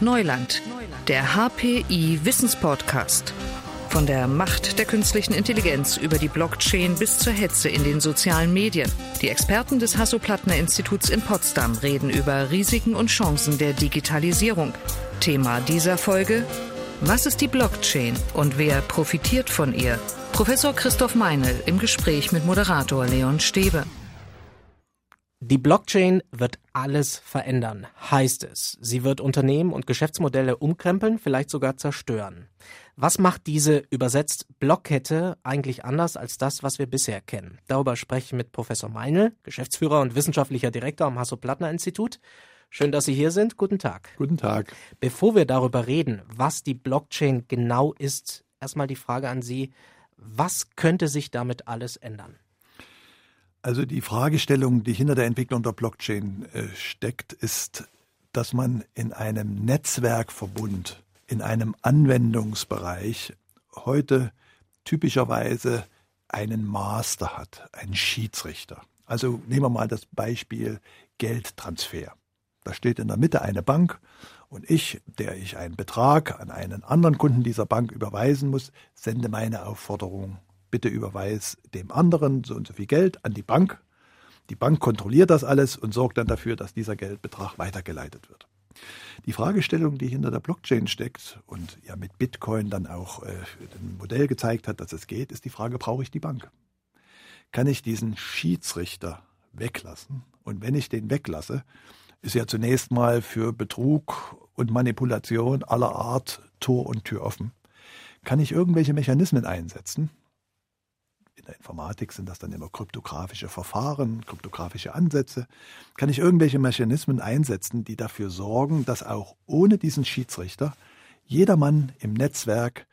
Neuland, der HPI Wissenspodcast. Von der Macht der künstlichen Intelligenz über die Blockchain bis zur Hetze in den sozialen Medien. Die Experten des Hasso-Plattner-Instituts in Potsdam reden über Risiken und Chancen der Digitalisierung. Thema dieser Folge: Was ist die Blockchain und wer profitiert von ihr? Professor Christoph Meinl im Gespräch mit Moderator Leon Stebe. Die Blockchain wird alles verändern, heißt es. Sie wird Unternehmen und Geschäftsmodelle umkrempeln, vielleicht sogar zerstören. Was macht diese übersetzt Blockkette eigentlich anders als das, was wir bisher kennen? Darüber spreche ich mit Professor Meinl, Geschäftsführer und wissenschaftlicher Direktor am Hasso-Plattner-Institut. Schön, dass Sie hier sind. Guten Tag. Guten Tag. Bevor wir darüber reden, was die Blockchain genau ist, erstmal die Frage an Sie, was könnte sich damit alles ändern? Also die Fragestellung, die hinter der Entwicklung der Blockchain äh, steckt, ist, dass man in einem Netzwerkverbund, in einem Anwendungsbereich heute typischerweise einen Master hat, einen Schiedsrichter. Also nehmen wir mal das Beispiel Geldtransfer. Da steht in der Mitte eine Bank und ich, der ich einen Betrag an einen anderen Kunden dieser Bank überweisen muss, sende meine Aufforderung bitte überweis dem anderen so und so viel Geld an die Bank. Die Bank kontrolliert das alles und sorgt dann dafür, dass dieser Geldbetrag weitergeleitet wird. Die Fragestellung, die hinter der Blockchain steckt und ja mit Bitcoin dann auch äh, ein Modell gezeigt hat, dass es geht, ist die Frage, brauche ich die Bank? Kann ich diesen Schiedsrichter weglassen? Und wenn ich den weglasse, ist ja zunächst mal für Betrug und Manipulation aller Art Tor und Tür offen. Kann ich irgendwelche Mechanismen einsetzen, der Informatik sind das dann immer kryptografische Verfahren, kryptografische Ansätze. Kann ich irgendwelche Mechanismen einsetzen, die dafür sorgen, dass auch ohne diesen Schiedsrichter jedermann im Netzwerk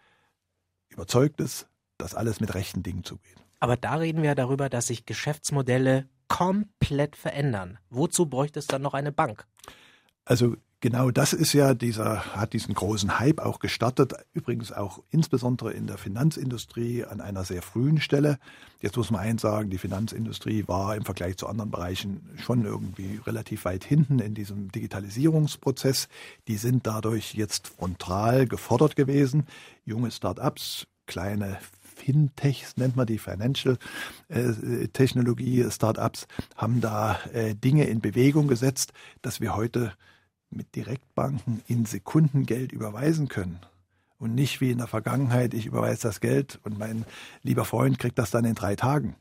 überzeugt ist, dass alles mit rechten Dingen zugeht. Aber da reden wir ja darüber, dass sich Geschäftsmodelle komplett verändern. Wozu bräuchte es dann noch eine Bank? Also Genau das ist ja dieser, hat diesen großen Hype auch gestartet, übrigens auch insbesondere in der Finanzindustrie an einer sehr frühen Stelle. Jetzt muss man eins sagen, die Finanzindustrie war im Vergleich zu anderen Bereichen schon irgendwie relativ weit hinten in diesem Digitalisierungsprozess. Die sind dadurch jetzt frontal gefordert gewesen. Junge Start-ups, kleine Fintechs nennt man die Financial äh, Technologie Startups haben da äh, Dinge in Bewegung gesetzt, dass wir heute mit Direktbanken in Sekunden Geld überweisen können. Und nicht wie in der Vergangenheit, ich überweise das Geld und mein lieber Freund kriegt das dann in drei Tagen.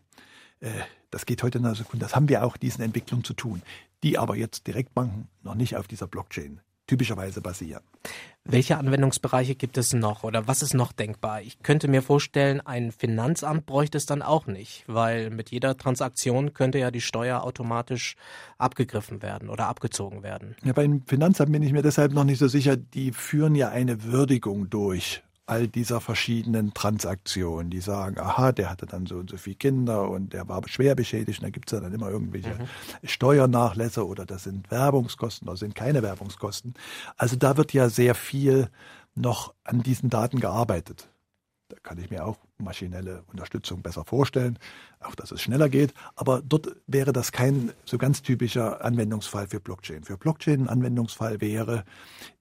Äh, das geht heute in einer Sekunde. Das haben wir auch diesen Entwicklungen zu tun, die aber jetzt Direktbanken noch nicht auf dieser Blockchain typischerweise basieren. Welche Anwendungsbereiche gibt es noch oder was ist noch denkbar? Ich könnte mir vorstellen, ein Finanzamt bräuchte es dann auch nicht, weil mit jeder Transaktion könnte ja die Steuer automatisch abgegriffen werden oder abgezogen werden. Ja, beim Finanzamt bin ich mir deshalb noch nicht so sicher. Die führen ja eine Würdigung durch all dieser verschiedenen Transaktionen, die sagen, aha, der hatte dann so und so viele Kinder und der war schwer beschädigt und da gibt es ja dann immer irgendwelche mhm. Steuernachlässe oder das sind Werbungskosten oder sind keine Werbungskosten. Also da wird ja sehr viel noch an diesen Daten gearbeitet. Da kann ich mir auch maschinelle Unterstützung besser vorstellen, auch dass es schneller geht. Aber dort wäre das kein so ganz typischer Anwendungsfall für Blockchain. Für Blockchain ein Anwendungsfall wäre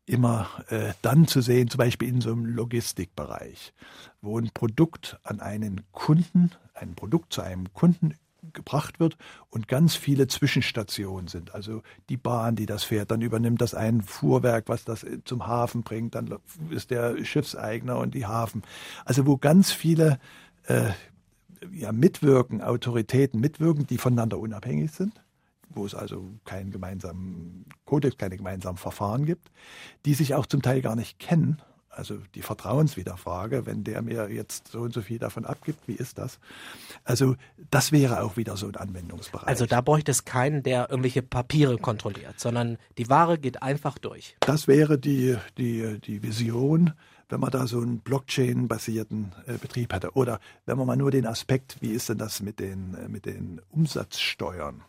immer äh, dann zu sehen, zum Beispiel in so einem Logistikbereich, wo ein Produkt an einen Kunden, ein Produkt zu einem Kunden gebracht wird und ganz viele Zwischenstationen sind. Also die Bahn, die das fährt, dann übernimmt das ein Fuhrwerk, was das zum Hafen bringt, dann ist der Schiffseigner und die Hafen. Also wo ganz viele äh, ja, mitwirken, Autoritäten mitwirken, die voneinander unabhängig sind wo es also keinen gemeinsamen Kodex, keine gemeinsamen Verfahren gibt, die sich auch zum Teil gar nicht kennen also die Vertrauenswiederfrage, wenn der mir jetzt so und so viel davon abgibt, wie ist das? Also das wäre auch wieder so ein Anwendungsbereich. Also da bräuchte es keinen, der irgendwelche Papiere kontrolliert, sondern die Ware geht einfach durch. Das wäre die, die, die Vision, wenn man da so einen Blockchain-basierten äh, Betrieb hätte. Oder wenn man mal nur den Aspekt, wie ist denn das mit den, äh, mit den Umsatzsteuern?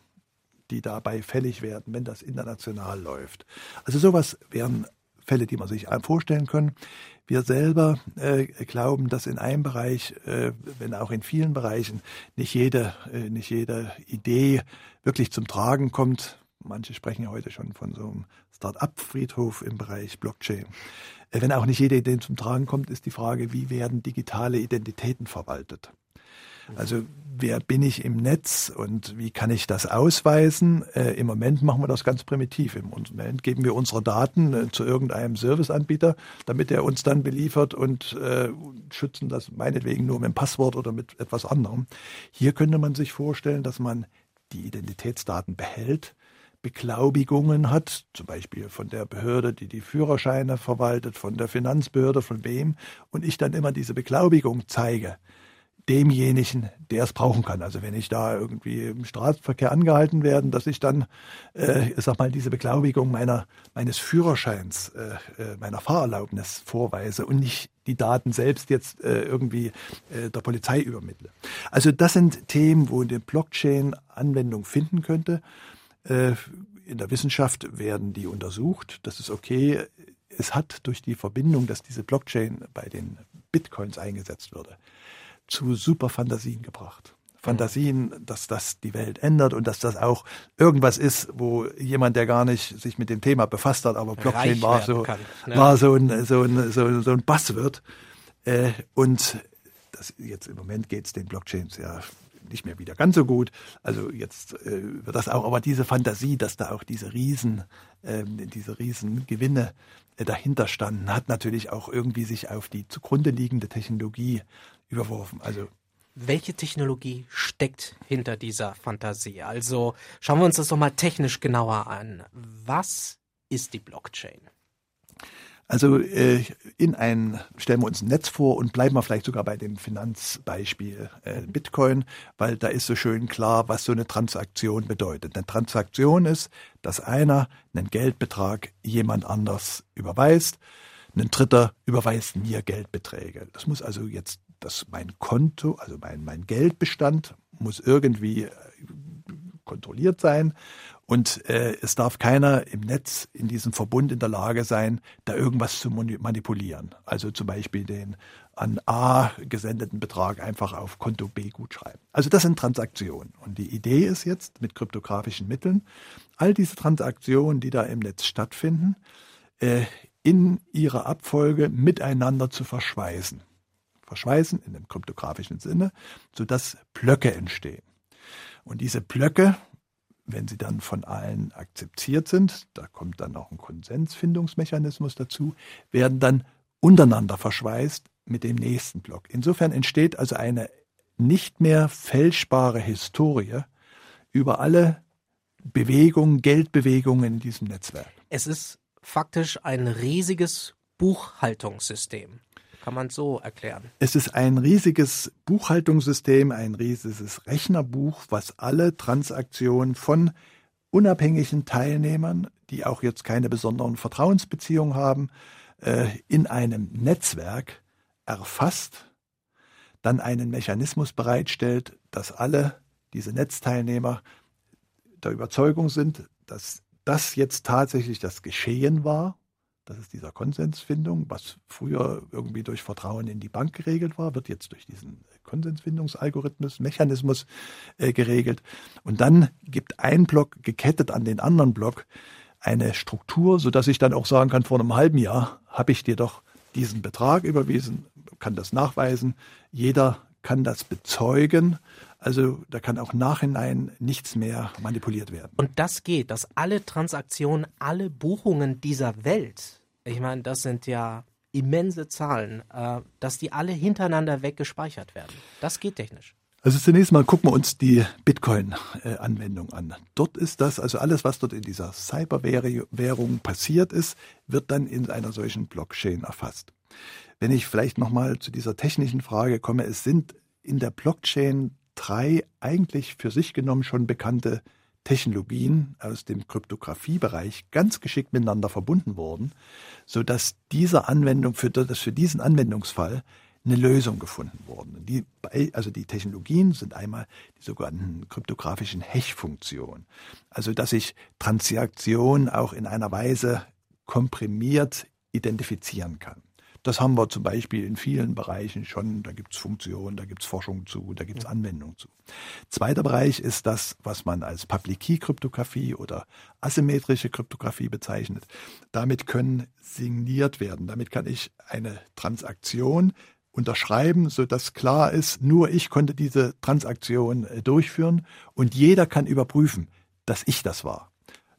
die dabei fällig werden, wenn das international läuft. Also sowas wären Fälle, die man sich vorstellen können. Wir selber äh, glauben, dass in einem Bereich, äh, wenn auch in vielen Bereichen, nicht jede, äh, nicht jede Idee wirklich zum Tragen kommt. Manche sprechen ja heute schon von so einem Start-up-Friedhof im Bereich Blockchain. Äh, wenn auch nicht jede Idee zum Tragen kommt, ist die Frage, wie werden digitale Identitäten verwaltet? Also wer bin ich im Netz und wie kann ich das ausweisen? Äh, Im Moment machen wir das ganz primitiv. Im Moment geben wir unsere Daten äh, zu irgendeinem Serviceanbieter, damit er uns dann beliefert und äh, schützen das meinetwegen nur mit dem Passwort oder mit etwas anderem. Hier könnte man sich vorstellen, dass man die Identitätsdaten behält, Beglaubigungen hat, zum Beispiel von der Behörde, die die Führerscheine verwaltet, von der Finanzbehörde, von wem, und ich dann immer diese Beglaubigung zeige demjenigen, der es brauchen kann. Also wenn ich da irgendwie im Straßenverkehr angehalten werde, dass ich dann, äh, ich sag mal, diese Beglaubigung meiner meines Führerscheins, äh, äh, meiner Fahrerlaubnis vorweise und nicht die Daten selbst jetzt äh, irgendwie äh, der Polizei übermittle. Also das sind Themen, wo eine Blockchain Anwendung finden könnte. Äh, in der Wissenschaft werden die untersucht. Das ist okay. Es hat durch die Verbindung, dass diese Blockchain bei den Bitcoins eingesetzt würde, zu super Fantasien gebracht. Fantasien, dass das die Welt ändert und dass das auch irgendwas ist, wo jemand, der gar nicht sich mit dem Thema befasst hat, aber Blockchain war so, ja. war so ein, so ein, so ein, so ein Buzzword. Äh, und das, jetzt im Moment geht es den Blockchains ja nicht mehr wieder ganz so gut. Also jetzt äh, wird das auch, aber diese Fantasie, dass da auch diese Riesen, äh, diese Riesengewinne äh, dahinter standen, hat natürlich auch irgendwie sich auf die zugrunde liegende Technologie überworfen. Also welche Technologie steckt hinter dieser Fantasie? Also schauen wir uns das doch mal technisch genauer an. Was ist die Blockchain? Also äh, in ein, stellen wir uns ein Netz vor und bleiben wir vielleicht sogar bei dem Finanzbeispiel äh. Bitcoin, weil da ist so schön klar, was so eine Transaktion bedeutet. Eine Transaktion ist, dass einer einen Geldbetrag jemand anders überweist, ein Dritter überweist mir Geldbeträge. Das muss also jetzt dass mein Konto, also mein, mein Geldbestand muss irgendwie äh, kontrolliert sein und äh, es darf keiner im Netz in diesem Verbund in der Lage sein, da irgendwas zu manipulieren. Also zum Beispiel den an A gesendeten Betrag einfach auf Konto B gut schreiben. Also das sind Transaktionen. Und die Idee ist jetzt mit kryptografischen Mitteln, all diese Transaktionen, die da im Netz stattfinden, äh, in ihrer Abfolge miteinander zu verschweißen verschweißen in dem kryptografischen Sinne, sodass Blöcke entstehen. Und diese Blöcke, wenn sie dann von allen akzeptiert sind, da kommt dann auch ein Konsensfindungsmechanismus dazu, werden dann untereinander verschweißt mit dem nächsten Block. Insofern entsteht also eine nicht mehr fälschbare Historie über alle Bewegungen, Geldbewegungen in diesem Netzwerk. Es ist faktisch ein riesiges Buchhaltungssystem. Kann man so erklären? Es ist ein riesiges Buchhaltungssystem, ein riesiges Rechnerbuch, was alle Transaktionen von unabhängigen Teilnehmern, die auch jetzt keine besonderen Vertrauensbeziehungen haben, äh, in einem Netzwerk erfasst, dann einen Mechanismus bereitstellt, dass alle diese Netzteilnehmer der Überzeugung sind, dass das jetzt tatsächlich das Geschehen war das ist dieser Konsensfindung, was früher irgendwie durch Vertrauen in die Bank geregelt war, wird jetzt durch diesen Konsensfindungsalgorithmus, Mechanismus äh, geregelt. Und dann gibt ein Block gekettet an den anderen Block eine Struktur, sodass ich dann auch sagen kann, vor einem halben Jahr habe ich dir doch diesen Betrag überwiesen, kann das nachweisen. Jeder kann das bezeugen. Also da kann auch nachhinein nichts mehr manipuliert werden. Und das geht, dass alle Transaktionen, alle Buchungen dieser Welt, ich meine, das sind ja immense Zahlen, äh, dass die alle hintereinander weggespeichert werden. Das geht technisch. Also zunächst mal gucken wir uns die Bitcoin-Anwendung an. Dort ist das, also alles, was dort in dieser Cyberwährung passiert ist, wird dann in einer solchen Blockchain erfasst. Wenn ich vielleicht nochmal zu dieser technischen Frage komme, es sind in der Blockchain drei eigentlich für sich genommen schon bekannte Technologien aus dem Kryptografiebereich ganz geschickt miteinander verbunden wurden, so dass dieser Anwendung für, dass für diesen Anwendungsfall eine Lösung gefunden wurde. Die, also die Technologien sind einmal die sogenannten kryptografischen Hash-Funktionen. Also dass ich Transaktionen auch in einer Weise komprimiert identifizieren kann. Das haben wir zum Beispiel in vielen Bereichen schon. Da gibt es Funktionen, da gibt es Forschung zu, da gibt es Anwendungen zu. Zweiter Bereich ist das, was man als Public Key Kryptographie oder asymmetrische Kryptographie bezeichnet. Damit können signiert werden. Damit kann ich eine Transaktion unterschreiben, so dass klar ist, nur ich konnte diese Transaktion äh, durchführen und jeder kann überprüfen, dass ich das war.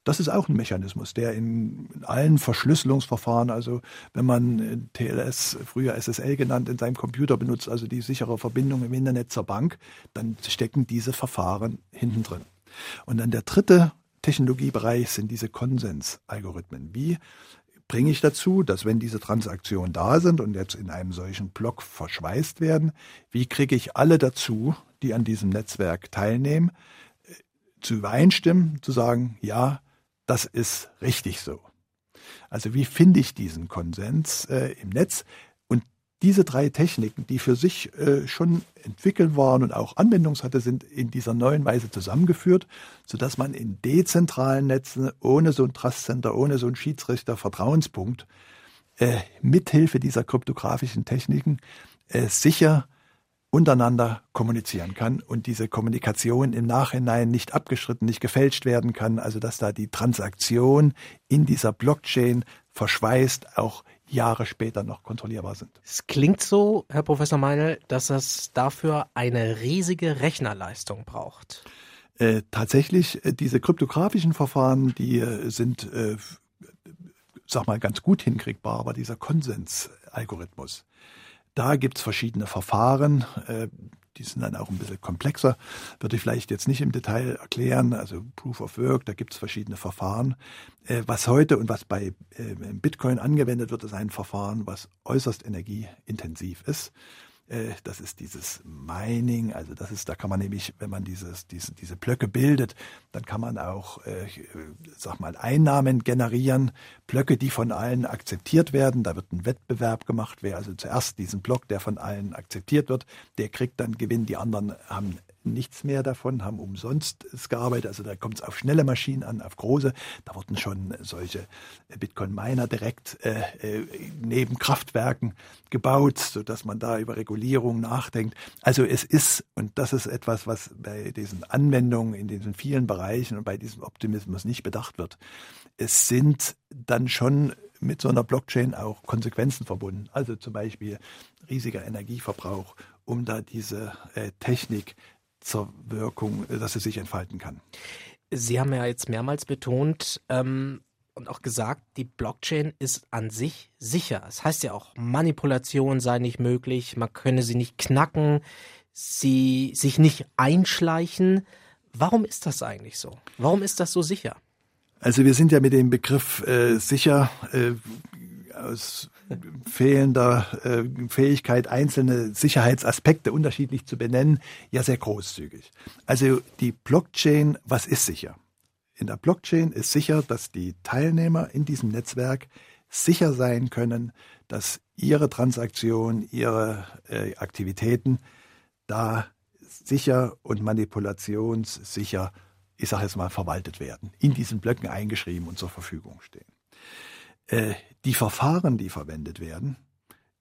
Das ist auch ein Mechanismus, der in, allen Verschlüsselungsverfahren, also wenn man äh, TLS, früher SSL genannt, in seinem Computer benutzt, also die sichere Verbindung im Internet zur Bank, dann stecken diese Verfahren hinten drin. Und dann der dritte Technologiebereich sind diese Konsensalgorithmen. Wie bringe ich dazu, dass wenn diese Transaktionen da sind und jetzt in einem solchen Block verschweißt werden, wie kriege ich alle dazu, die an diesem Netzwerk teilnehmen, äh, zu übereinstimmen, zu sagen, ja, das ist richtig so. Also wie finde ich diesen Konsens äh, im Netz? Und diese drei Techniken, die für sich äh, schon entwickelt waren und auch Anwendungs hatte, sind in dieser neuen Weise zusammengeführt, sodass man in dezentralen Netzen ohne so ein Trust Center, ohne so ein Schiedsrichter Vertrauenspunkt äh, mithilfe dieser kryptografischen Techniken äh, sicher untereinander kommunizieren kann und diese Kommunikation im Nachhinein nicht abgeschritten, nicht gefälscht werden kann, also dass da die Transaktion in dieser Blockchain verschweißt auch Jahre später noch kontrollierbar sind. Es klingt so, Herr Professor Meinl, dass es dafür eine riesige Rechnerleistung braucht. Äh, tatsächlich, äh, diese kryptografischen Verfahren, die äh, sind, äh, sag mal, ganz gut hinkriegbar, aber dieser Konsensalgorithmus, da gibt's verschiedene Verfahren. Äh, die sind dann auch ein bisschen komplexer. Würde ich vielleicht jetzt nicht im Detail erklären. Also Proof of Work, da gibt's verschiedene Verfahren. Äh, was heute und was bei äh, Bitcoin angewendet wird, ist ein Verfahren, was äußerst energieintensiv ist. Äh, das ist dieses Mining, also das ist, da kann man nämlich, wenn man dieses, diese, diese Blöcke bildet, dann kann man auch, äh, sag mal, Einnahmen generieren, Blöcke, die von allen akzeptiert werden. Da wird ein Wettbewerb gemacht, wer also zuerst diesen Block, der von allen akzeptiert wird, der kriegt dann Gewinn, die anderen haben nichts mehr davon, haben umsonst gearbeitet. Also da kommt es auf schnelle Maschinen an, auf große. Da wurden schon solche Bitcoin-Miner direkt äh, äh, neben Kraftwerken gebaut, sodass man da über Regulierung nachdenkt. Also es ist, und das ist etwas, was bei diesen Anwendungen in diesen vielen Bereichen und bei diesem Optimismus nicht bedacht wird. Es sind dann schon mit so einer Blockchain auch Konsequenzen verbunden. Also zum Beispiel riesiger Energieverbrauch, um da diese äh, Technik zur Wirkung, äh, dass sie sich entfalten kann. Sie haben ja jetzt mehrmals betont ähm, und auch gesagt, die Blockchain ist an sich sicher. Das heißt ja auch, Manipulation sei nicht möglich, man könne sie nicht knacken, sie sich nicht einschleichen. Warum ist das eigentlich so? Warum ist das so sicher? Also wir sind ja mit dem Begriff äh, sicher äh, aus fehlender äh, Fähigkeit, einzelne Sicherheitsaspekte unterschiedlich zu benennen, ja sehr großzügig. Also die Blockchain, was ist sicher? In der Blockchain ist sicher, dass die Teilnehmer in diesem Netzwerk sicher sein können, dass ihre Transaktionen, ihre äh, Aktivitäten da sicher und manipulationssicher, ich sage jetzt mal, verwaltet werden, in diesen Blöcken eingeschrieben und zur Verfügung stehen. Äh, die Verfahren, die verwendet werden,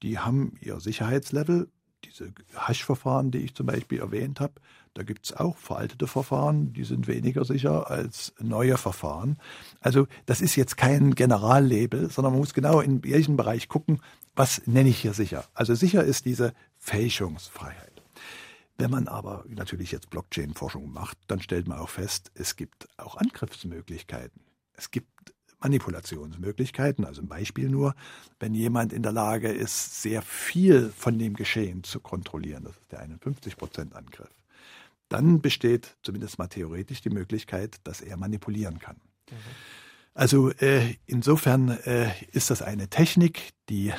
die haben ihr Sicherheitslevel. Diese Hash-Verfahren, die ich zum Beispiel erwähnt habe, da gibt es auch veraltete Verfahren, die sind weniger sicher als neue Verfahren. Also das ist jetzt kein Generallabel, sondern man muss genau in welchem Bereich gucken, was nenne ich hier sicher. Also sicher ist diese Fälschungsfreiheit. Wenn man aber natürlich jetzt Blockchain-Forschung macht, dann stellt man auch fest, es gibt auch Angriffsmöglichkeiten. Es gibt Manipulationsmöglichkeiten. Also ein Beispiel nur, wenn jemand in der Lage ist, sehr viel von dem Geschehen zu kontrollieren, das ist der 51-Prozent-Angriff, dann besteht zumindest mal theoretisch die Möglichkeit, dass er manipulieren kann. Mhm. Also äh, insofern äh, ist das eine Technik, die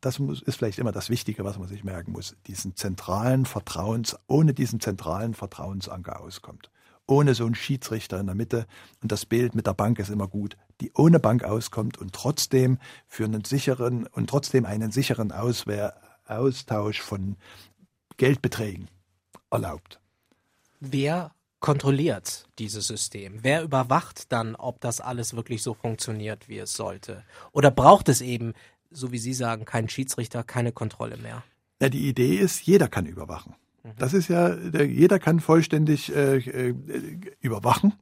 das muss, ist vielleicht immer das Wichtige, was man sich merken muss, diesen zentralen Vertrauens, ohne diesen zentralen Vertrauensanker auskommt ohne so einen Schiedsrichter in der Mitte. Und das Bild mit der Bank ist immer gut, die ohne Bank auskommt und trotzdem für einen sicheren und trotzdem einen sicheren Auswehr, Austausch von Geldbeträgen erlaubt. Wer kontrolliert dieses System? Wer überwacht dann, ob das alles wirklich so funktioniert, wie es sollte? Oder braucht es eben so wie Sie sagen, kein Schiedsrichter, keine Kontrolle mehr. Ja, die Idee ist, jeder kann überwachen. Mhm. Das ist ja, jeder kann vollständig äh, äh, überwachen.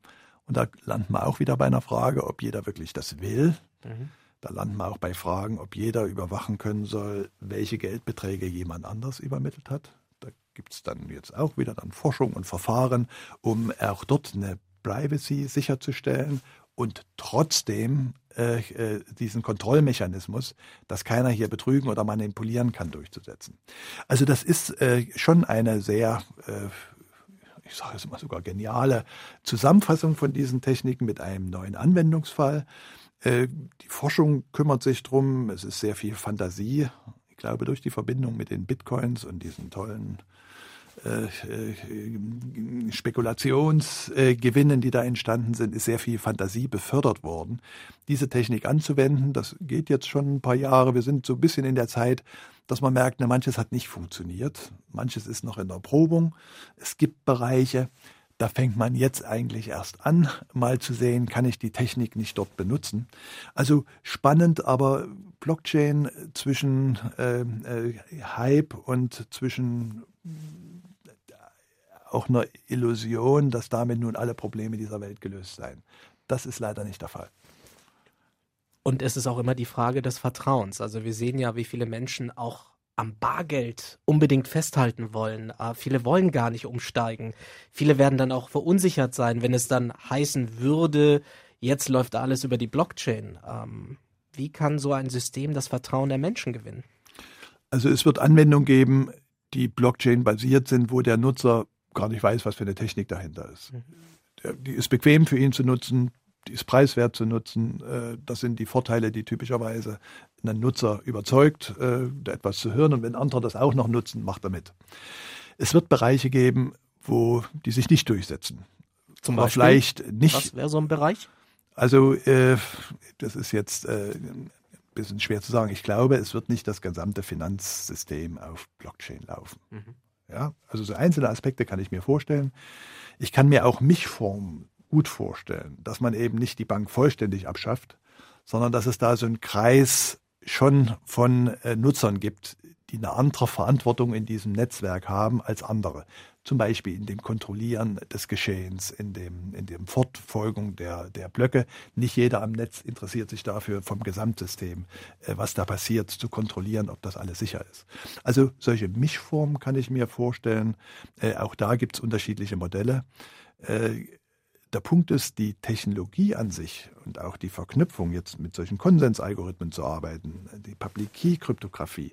Und da landen wir auch wieder bei einer Frage, ob jeder wirklich das will. Mhm. Da landen wir auch bei Fragen, ob jeder überwachen können soll, welche Geldbeträge jemand anders übermittelt hat. Da gibt es dann jetzt auch wieder dann Forschung und Verfahren, um auch dort eine Privacy sicherzustellen und trotzdem äh, äh, diesen Kontrollmechanismus, dass keiner hier betrügen oder manipulieren kann, durchzusetzen. Also das ist äh, schon eine sehr äh, ich sage es mal sogar geniale Zusammenfassung von diesen Techniken mit einem neuen Anwendungsfall. Äh, die Forschung kümmert sich drum. Es ist sehr viel Fantasie. Ich glaube, durch die Verbindung mit den Bitcoins und diesen tollen Spekulationsgewinnen, die da entstanden sind, ist sehr viel Fantasie befördert worden. Diese Technik anzuwenden, das geht jetzt schon ein paar Jahre. Wir sind so ein bisschen in der Zeit, dass man merkt, manches hat nicht funktioniert, manches ist noch in der Probung. Es gibt Bereiche, da fängt man jetzt eigentlich erst an, mal zu sehen, kann ich die Technik nicht dort benutzen. Also spannend, aber Blockchain zwischen äh, äh, Hype und zwischen auch einer Illusion, dass damit nun alle Probleme dieser Welt gelöst seien. Das ist leider nicht der Fall. Und es ist auch immer die Frage des Vertrauens. Also wir sehen ja, wie viele Menschen auch am Bargeld unbedingt festhalten wollen. Äh, viele wollen gar nicht umsteigen. Viele werden dann auch verunsichert sein, wenn es dann heißen würde, jetzt läuft alles über die Blockchain. Ähm, wie kann so ein System das Vertrauen der Menschen gewinnen? Also es wird Anwendungen geben, die Blockchain basiert sind, wo der Nutzer gar nicht weiß, was für eine Technik dahinter ist. Mhm. Die ist bequem für ihn zu nutzen, ist preiswert zu nutzen. Äh, das sind die Vorteile, die typischerweise einen Nutzer überzeugt, äh, etwas zu hören. Und wenn andere das auch noch nutzen, macht er mit. Es wird Bereiche geben, wo die sich nicht durchsetzen. Zum Beispiel? vielleicht nicht. Was wäre so ein Bereich? Also, äh, das ist jetzt ein bisschen schwer zu sagen. Ich glaube, es wird nicht das gesamte Finanzsystem auf Blockchain laufen. Mhm. Ja, also so einzelne Aspekte kann ich mir vorstellen. Ich kann mir auch Mischformen gut vorstellen, dass man eben nicht die Bank vollständig abschafft, sondern dass es da so einen Kreis schon von äh, Nutzern gibt, die eine andere Verantwortung in diesem Netzwerk haben als andere zum Beispiel in dem Kontrollieren des Geschehens, in dem, in dem Fortfolgung der, der Blöcke. Nicht jeder am Netz interessiert sich dafür vom Gesamtsystem, äh, was da passiert, zu kontrollieren, ob das alles sicher ist. Also solche Mischformen kann ich mir vorstellen. Äh, auch da gibt es unterschiedliche Modelle. Der Punkt ist, die Technologie an sich und auch die Verknüpfung jetzt mit solchen Konsensalgorithmen zu arbeiten, die Public Key Kryptographie,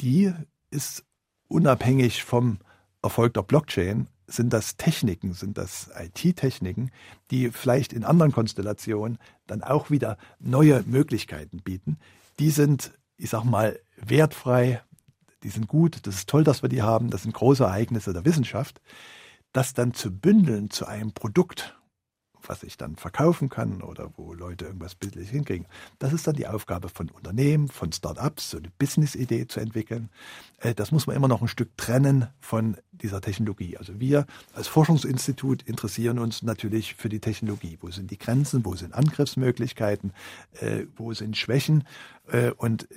die ist unabhängig vom Erfolg der Blockchain sind das Techniken, sind das IT-Techniken, die vielleicht in anderen Konstellationen dann auch wieder neue Möglichkeiten bieten. Die sind, ich sag mal, wertfrei, die sind gut, das ist toll, dass wir die haben, das sind große Ereignisse der Wissenschaft. Das dann zu bündeln zu einem Produkt, was ich dann verkaufen kann oder wo Leute irgendwas bildlich hinkriegen. Das ist dann die Aufgabe von Unternehmen, von Start-ups, so eine Business-Idee zu entwickeln. Äh, das muss man immer noch ein Stück trennen von dieser Technologie. Also wir als Forschungsinstitut interessieren uns natürlich für die Technologie. Wo sind die Grenzen? Wo sind Angriffsmöglichkeiten? Äh, wo sind Schwächen? Äh, und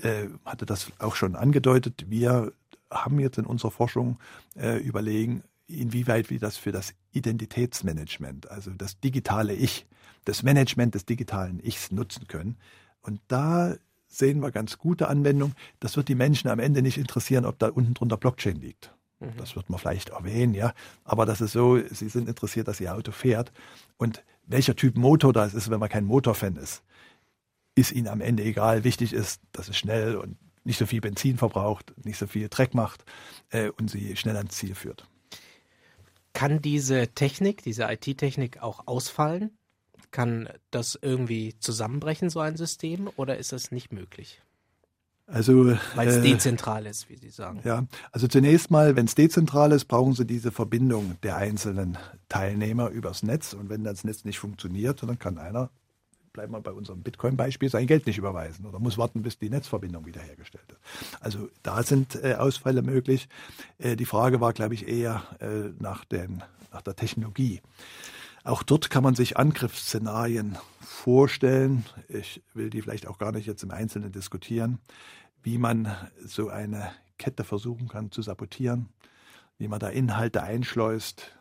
hatte das auch schon angedeutet. Wir haben jetzt in unserer Forschung überlegen, inwieweit wir das für das Identitätsmanagement, also das digitale Ich, das Management des digitalen Ichs nutzen können. Und da sehen wir ganz gute Anwendung. Das wird die Menschen am Ende nicht interessieren, ob da unten drunter Blockchain liegt. Mhm. Das wird man vielleicht erwähnen, ja. Aber das ist so, sie sind interessiert, dass ihr Auto fährt. Und welcher Typ Motor das ist, wenn man kein Motorfan ist, ist ihnen am Ende egal. Wichtig ist, dass es schnell und nicht so viel Benzin verbraucht, nicht so viel Dreck macht äh, und sie schnell ans Ziel führt. Kann diese Technik, diese IT-Technik auch ausfallen? Kann das irgendwie zusammenbrechen, so ein System, oder ist das nicht möglich? Also, Weil es äh, dezentral ist, wie Sie sagen. Ja, also zunächst mal, wenn es dezentral ist, brauchen Sie diese Verbindung der einzelnen Teilnehmer übers Netz. Und wenn das Netz nicht funktioniert, dann kann einer bleiben wir bei unserem Bitcoin-Beispiel, sein Geld nicht überweisen oder muss warten, bis die Netzverbindung wiederhergestellt ist. Also da sind äh, Ausfälle möglich. Äh, die Frage war, glaube ich, eher äh, nach, den, nach der Technologie. Auch dort kann man sich Angriffsszenarien vorstellen. Ich will die vielleicht auch gar nicht jetzt im Einzelnen diskutieren, wie man so eine Kette versuchen kann zu sabotieren, wie man da Inhalte einschleust,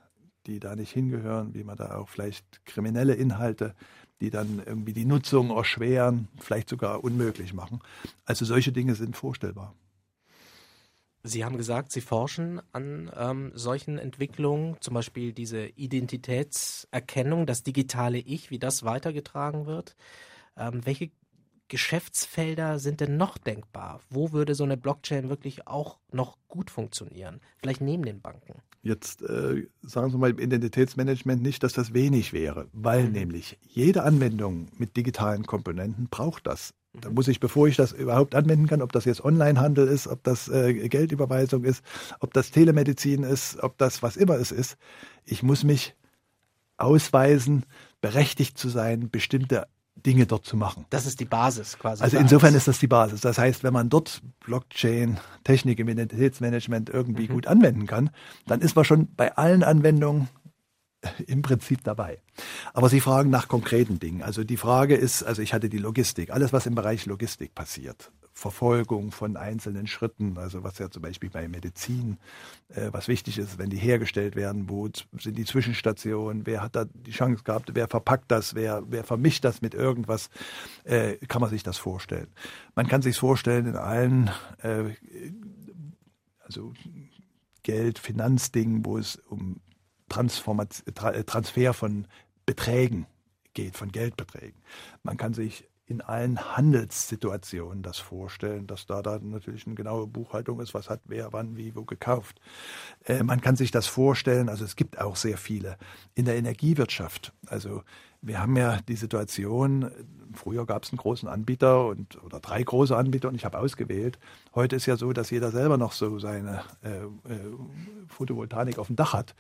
die da nicht hingehören, wie man da auch vielleicht kriminelle Inhalte, die dann irgendwie die Nutzung erschweren, vielleicht sogar unmöglich machen. Also solche Dinge sind vorstellbar. Sie haben gesagt, Sie forschen an ähm, solchen Entwicklungen, zum Beispiel diese Identitätserkennung, das digitale Ich, wie das weitergetragen wird. Ähm, welche Geschäftsfelder sind denn noch denkbar? Wo würde so eine Blockchain wirklich auch noch gut funktionieren? Vielleicht neben den Banken. Jetzt äh, sagen Sie mal im Identitätsmanagement nicht, dass das wenig wäre, weil mhm. nämlich jede Anwendung mit digitalen Komponenten braucht das. Da muss ich, bevor ich das überhaupt anwenden kann, ob das jetzt Onlinehandel ist, ob das äh, Geldüberweisung ist, ob das Telemedizin ist, ob das was immer es ist, ich muss mich ausweisen, berechtigt zu sein, bestimmte Dinge dort zu machen. Das ist die Basis quasi. Also insofern ist das die Basis. Das heißt, wenn man dort Blockchain, Technik im Identitätsmanagement irgendwie mhm. gut anwenden kann, dann ist man schon bei allen Anwendungen im Prinzip dabei. Aber Sie fragen nach konkreten Dingen. Also die Frage ist, also ich hatte die Logistik, alles was im Bereich Logistik passiert, Verfolgung von einzelnen Schritten, also was ja zum Beispiel bei Medizin, äh, was wichtig ist, wenn die hergestellt werden, wo sind die Zwischenstationen, wer hat da die Chance gehabt, wer verpackt das, wer, wer vermischt das mit irgendwas, äh, kann man sich das vorstellen. Man kann sich vorstellen in allen, äh, also Geld, Finanzdingen, wo es um äh, Transfer von Beträgen geht, von Geldbeträgen. Man kann sich in allen Handelssituationen das vorstellen, dass da dann natürlich eine genaue Buchhaltung ist, was hat wer wann wie wo gekauft. Äh, man kann sich das vorstellen, also es gibt auch sehr viele in der Energiewirtschaft. Also wir haben ja die Situation, früher gab es einen großen Anbieter und oder drei große Anbieter und ich habe ausgewählt. Heute ist ja so, dass jeder selber noch so seine äh, äh, Photovoltaik auf dem Dach hat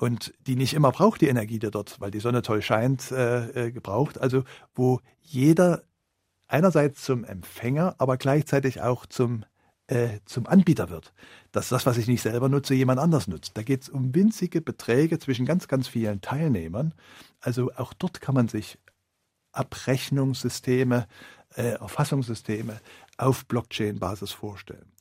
und die nicht immer braucht die Energie, die dort, weil die Sonne toll scheint, äh, äh, gebraucht. Also wo jeder einerseits zum Empfänger, aber gleichzeitig auch zum äh, zum Anbieter wird. Dass das, was ich nicht selber nutze, jemand anders nutzt. Da geht es um winzige Beträge zwischen ganz, ganz vielen Teilnehmern. Also auch dort kann man sich Abrechnungssysteme, äh, Erfassungssysteme auf Blockchain-Basis vorstellen.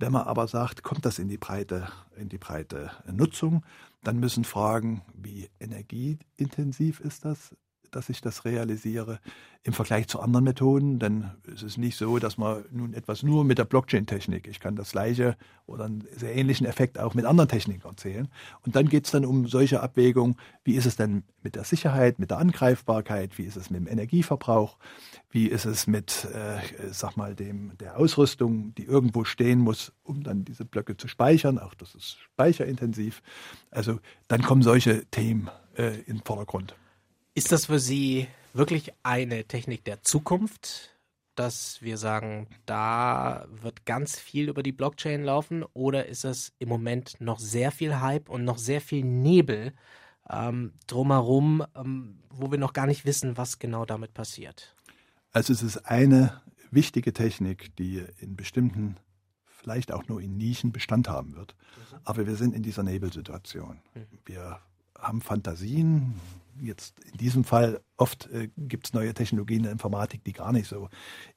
Wenn man aber sagt, kommt das in die breite, in die breite Nutzung, dann müssen Fragen, wie energieintensiv ist das? Dass ich das realisiere im Vergleich zu anderen Methoden. Denn es ist nicht so, dass man nun etwas nur mit der Blockchain-Technik, ich kann das gleiche oder einen sehr ähnlichen Effekt auch mit anderen Techniken erzählen. Und dann geht es dann um solche Abwägungen, wie ist es denn mit der Sicherheit, mit der Angreifbarkeit, wie ist es mit dem Energieverbrauch, wie ist es mit, äh, sag mal, dem, der Ausrüstung, die irgendwo stehen muss, um dann diese Blöcke zu speichern. Auch das ist speicherintensiv. Also dann kommen solche Themen äh, in den Vordergrund. Ist das für Sie wirklich eine Technik der Zukunft, dass wir sagen, da wird ganz viel über die Blockchain laufen oder ist es im Moment noch sehr viel Hype und noch sehr viel Nebel ähm, drumherum, ähm, wo wir noch gar nicht wissen, was genau damit passiert? Also es ist eine wichtige Technik, die in bestimmten, vielleicht auch nur in Nischen Bestand haben wird. Mhm. Aber wir sind in dieser Nebelsituation. Mhm. Wir haben Fantasien, jetzt in diesem Fall oft äh, gibt es neue Technologien in der Informatik, die gar nicht so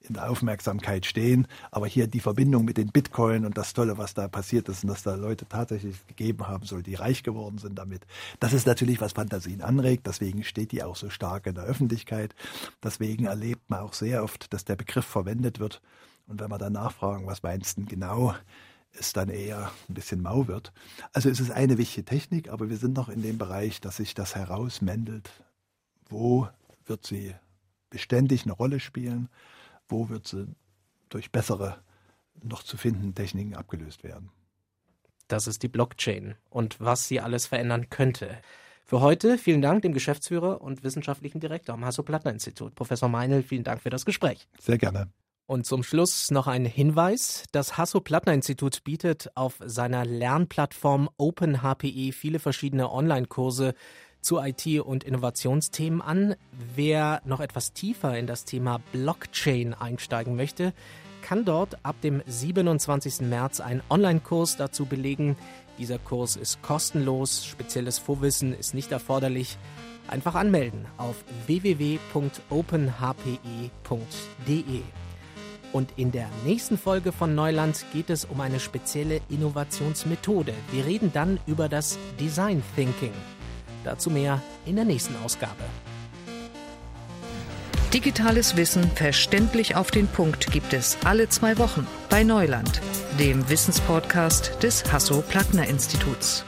in der Aufmerksamkeit stehen. Aber hier die Verbindung mit den Bitcoin und das Tolle, was da passiert ist und dass da Leute tatsächlich gegeben haben soll, die reich geworden sind damit. Das ist natürlich, was Fantasien anregt. Deswegen steht die auch so stark in der Öffentlichkeit. Deswegen erlebt man auch sehr oft, dass der Begriff verwendet wird. Und wenn wir dann nachfragen, was meinst du genau, es dann eher ein bisschen mau wird. Also es ist eine wichtige Technik, aber wir sind noch in dem Bereich, dass sich das herausmändelt. Wo wird sie beständig eine Rolle spielen? Wo wird sie durch bessere, noch zu finden Techniken abgelöst werden? Das ist die Blockchain und was sie alles verändern könnte. Für heute vielen Dank dem Geschäftsführer und wissenschaftlichen Direktor am Hasso-Plattner-Institut, Professor Meinl. Vielen Dank für das Gespräch. Sehr gerne. Und zum Schluss noch ein Hinweis. Das Hasso-Plattner-Institut bietet auf seiner Lernplattform OpenHPI viele verschiedene Online-Kurse zu IT- und Innovationsthemen an. Wer noch etwas tiefer in das Thema Blockchain einsteigen möchte, kann dort ab dem 27. März einen Online-Kurs dazu belegen. Dieser Kurs ist kostenlos, spezielles Vorwissen ist nicht erforderlich. Einfach anmelden auf www.openhpe.de. Und in der nächsten Folge von Neuland geht es um eine spezielle Innovationsmethode. Wir reden dann über das Design Thinking. Dazu mehr in der nächsten Ausgabe. Digitales Wissen verständlich auf den Punkt gibt es alle zwei Wochen bei Neuland, dem Wissenspodcast des Hasso-Plattner-Instituts.